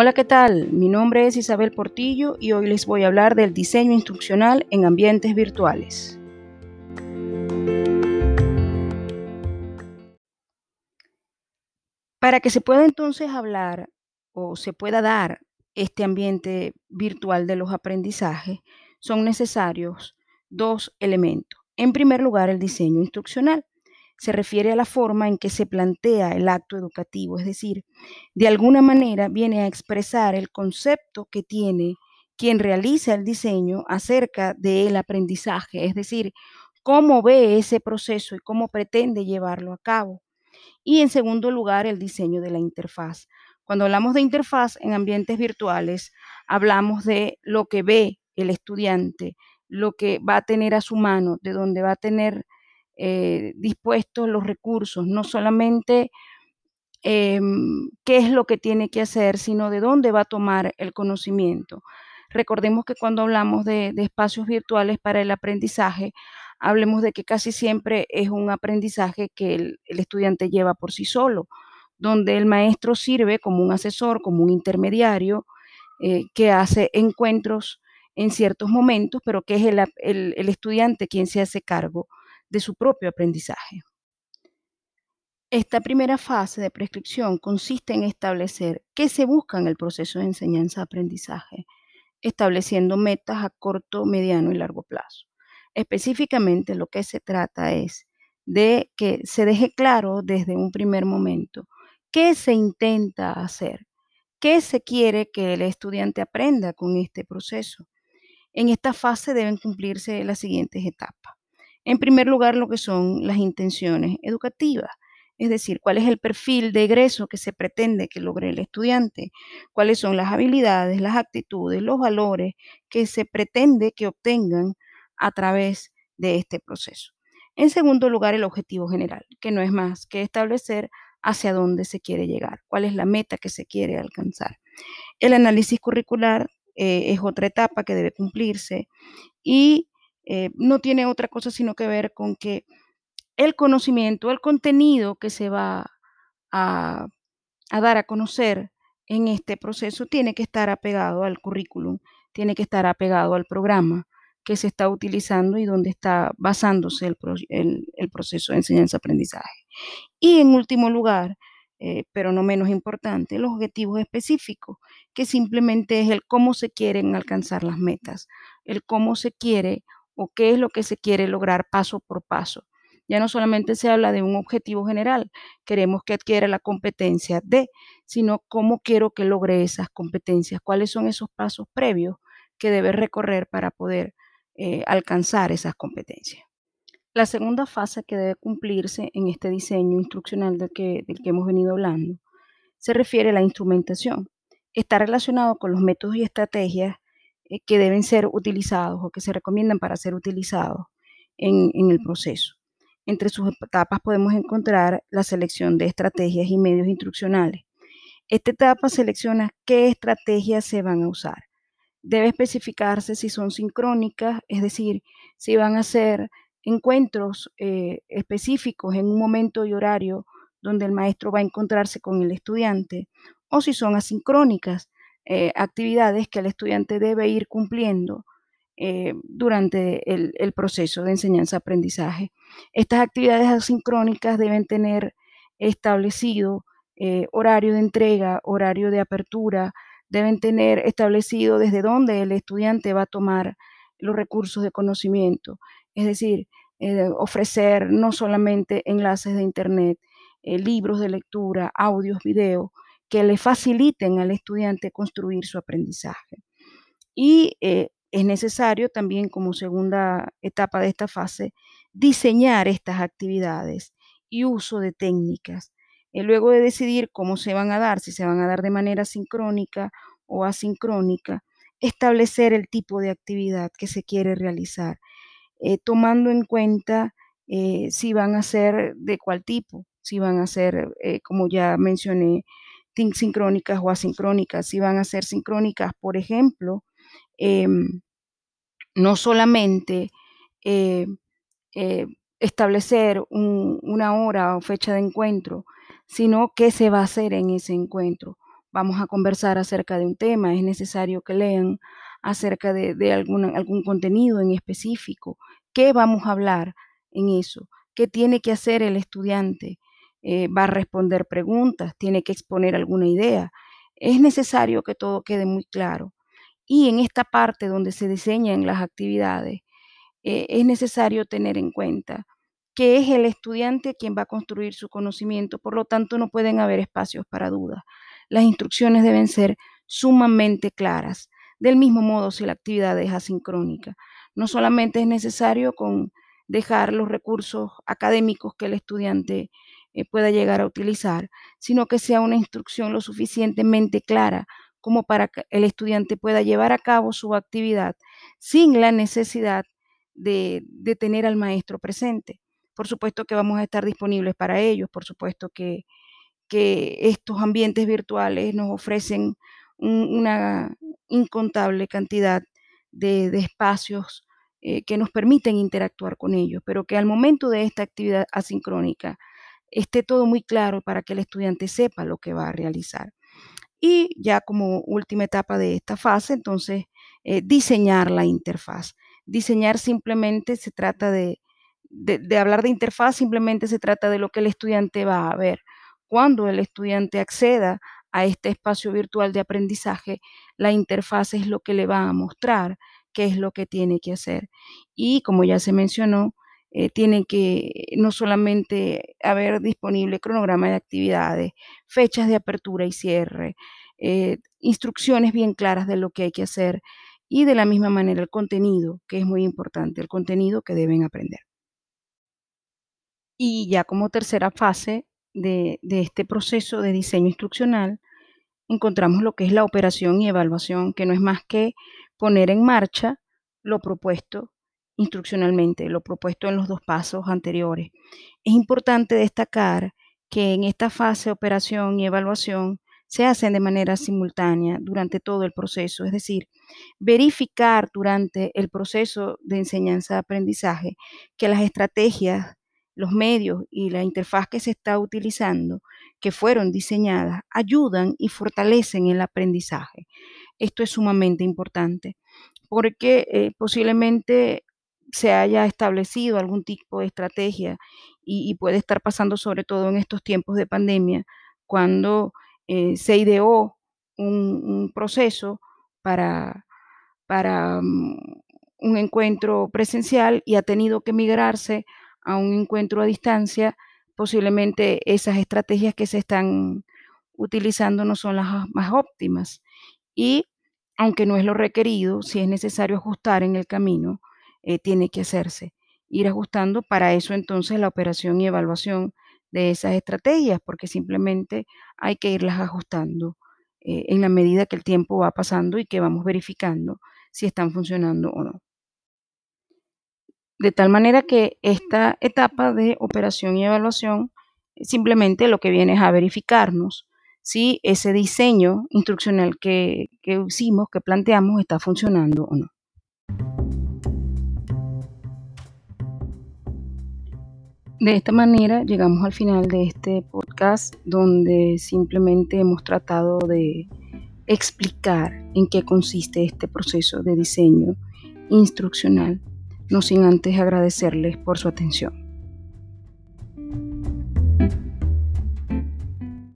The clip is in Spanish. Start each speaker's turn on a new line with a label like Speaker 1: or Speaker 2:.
Speaker 1: Hola, ¿qué tal? Mi nombre es Isabel Portillo y hoy les voy a hablar del diseño instruccional en ambientes virtuales. Para que se pueda entonces hablar o se pueda dar este ambiente virtual de los aprendizajes, son necesarios dos elementos. En primer lugar, el diseño instruccional se refiere a la forma en que se plantea el acto educativo, es decir, de alguna manera viene a expresar el concepto que tiene quien realiza el diseño acerca del aprendizaje, es decir, cómo ve ese proceso y cómo pretende llevarlo a cabo. Y en segundo lugar, el diseño de la interfaz. Cuando hablamos de interfaz en ambientes virtuales, hablamos de lo que ve el estudiante, lo que va a tener a su mano, de donde va a tener eh, dispuestos los recursos, no solamente em, qué es lo que tiene que hacer, sino de dónde va a tomar el conocimiento. Recordemos que cuando hablamos de, espacios virtuales para el aprendizaje, hablemos de que casi siempre es un aprendizaje que el, estudiante lleva por sí solo, donde el maestro sirve como un asesor, como un intermediario, eh, que hace encuentros en ciertos momentos, pero que es el estudiante quien se hace cargo de su propio aprendizaje. Esta primera fase de prescripción consiste en establecer qué se busca en el proceso de enseñanza-aprendizaje, estableciendo metas a corto, mediano y largo plazo. Específicamente lo que se trata es de que se deje claro desde un primer momento qué se intenta hacer, qué se quiere que el estudiante aprenda con este proceso. En esta fase deben cumplirse las siguientes etapas. En primer lugar, lo que son las intenciones educativas, es decir, cuál es el perfil de egreso que se pretende que logre el estudiante, cuáles son las habilidades, las actitudes, los valores que se pretende que obtengan a través de este proceso. En segundo lugar, el objetivo general, que no es más que establecer hacia dónde se quiere llegar, cuál es la meta que se quiere alcanzar. El análisis curricular eh, es otra etapa que debe cumplirse y eh, no tiene otra cosa sino que ver con que el conocimiento, el contenido que se va a, dar a conocer en este proceso tiene que estar apegado al currículum, tiene que estar apegado al programa que se está utilizando y donde está basándose el, proceso de enseñanza-aprendizaje. Y en último lugar, eh, pero no menos importante, los objetivos específicos, que simplemente es el cómo se quieren alcanzar las metas, el cómo se quiere o qué es lo que se quiere lograr paso por paso. Ya no solamente se habla de un objetivo general, queremos que adquiera la competencia de, sino cómo quiero que logre esas competencias, cuáles son esos pasos previos que debe recorrer para poder eh, alcanzar esas competencias. La segunda fase que debe cumplirse en este diseño instruccional del que, del que hemos venido hablando se refiere a la instrumentación. Está relacionado con los métodos y estrategias que deben ser utilizados o que se recomiendan para ser utilizados en, el proceso. Entre sus etapas podemos encontrar la selección de estrategias y medios instruccionales. Esta etapa selecciona qué estrategias se van a usar. Debe especificarse si son sincrónicas, es decir, si van a ser encuentros eh, específicos en un momento y horario donde el maestro va a encontrarse con el estudiante, o si son asincrónicas, eh, actividades que el estudiante debe ir cumpliendo eh, durante el, proceso de enseñanza-aprendizaje. Estas actividades asincrónicas deben tener establecido eh, horario de entrega, horario de apertura, deben tener establecido desde dónde el estudiante va a tomar los recursos de conocimiento, es decir, ofrecer no solamente enlaces de Internet, libros de lectura, audios, videos, que le faciliten al estudiante construir su aprendizaje. Y eh, es necesario también como segunda etapa de esta fase diseñar estas actividades y uso de técnicas. Y luego de decidir cómo se van a dar, si se van a dar de manera sincrónica o asincrónica, establecer el tipo de actividad que se quiere realizar, eh, tomando en cuenta eh, si van a ser de cuál tipo, si van a ser, como ya mencioné, sincrónicas o asincrónicas. Si van a ser sincrónicas, por ejemplo, em, no solamente eh, eh, establecer una hora o fecha de encuentro, sino qué se va a hacer en ese encuentro, vamos a conversar acerca de un tema, es necesario que lean acerca de, algún contenido en específico. ¿Qué vamos a hablar en eso? ¿Qué tiene que hacer el estudiante? Eh, ¿Va a responder preguntas? ¿Tiene que exponer alguna idea? Es necesario que todo quede muy claro. Y en esta parte donde se diseñan las actividades, eh, es necesario tener en cuenta que es el estudiante quien va a construir su conocimiento, por lo tanto no pueden haber espacios para dudas. Las instrucciones deben ser sumamente claras. Del mismo modo, si la actividad es asincrónica, no solamente es necesario con dejar los recursos académicos que el estudiante eh, pueda llegar a utilizar, sino que sea una instrucción lo suficientemente clara como para que el estudiante pueda llevar a cabo su actividad sin la necesidad de, tener al maestro presente. Por supuesto que vamos a estar disponibles para ellos, por supuesto que que estos ambientes virtuales nos ofrecen una incontable cantidad de, espacios eh, que nos permiten interactuar con ellos, pero que al momento de esta actividad asincrónica esté todo muy claro para que el estudiante sepa lo que va a realizar. Y ya como última etapa de esta fase, entonces, eh, diseñar la interfaz. Diseñar simplemente se trata de, de hablar de interfaz, simplemente se trata de lo que el estudiante va a ver cuando el estudiante acceda a este espacio virtual de aprendizaje, la interfaz es lo que le va a mostrar qué es lo que tiene que hacer. Y como ya se mencionó, eh, tiene que no solamente haber disponible cronograma de actividades, fechas de apertura y cierre, eh, instrucciones bien claras de lo que hay que hacer y de la misma manera el contenido, que es muy importante, el contenido que deben aprender. Y ya como tercera fase, de, este proceso de diseño instruccional, encontramos lo que es la operación y evaluación, que no es más que poner en marcha lo propuesto instruccionalmente, lo propuesto en los dos pasos anteriores. Es importante destacar que en esta fase operación y evaluación se hacen de manera simultánea durante todo el proceso, es decir, verificar durante el proceso de enseñanza-aprendizaje que las estrategias los medios y la interfaz que se está utilizando, que fueron diseñadas, ayudan y fortalecen el aprendizaje. Esto es sumamente importante porque eh, posiblemente se haya establecido algún tipo de estrategia y, puede estar pasando sobre todo en estos tiempos de pandemia, cuando eh, se ideó un, proceso para, para mm, un encuentro presencial y ha tenido que migrarse a un encuentro a distancia, posiblemente esas estrategias que se están utilizando no son las más óptimas. Y aunque no es lo requerido, si es necesario ajustar en el camino, eh, tiene que hacerse. Ir ajustando para eso entonces la operación y evaluación de esas estrategias, porque simplemente hay que irlas ajustando eh, en la medida que el tiempo va pasando y que vamos verificando si están funcionando o no. De tal manera que esta etapa de operación y evaluación simplemente lo que viene es a verificarnos si ese diseño instruccional que, que hicimos, que planteamos, está funcionando o no. De esta manera llegamos al final de este podcast donde simplemente hemos tratado de explicar en qué consiste este proceso de diseño instruccional no sin antes agradecerles por su atención.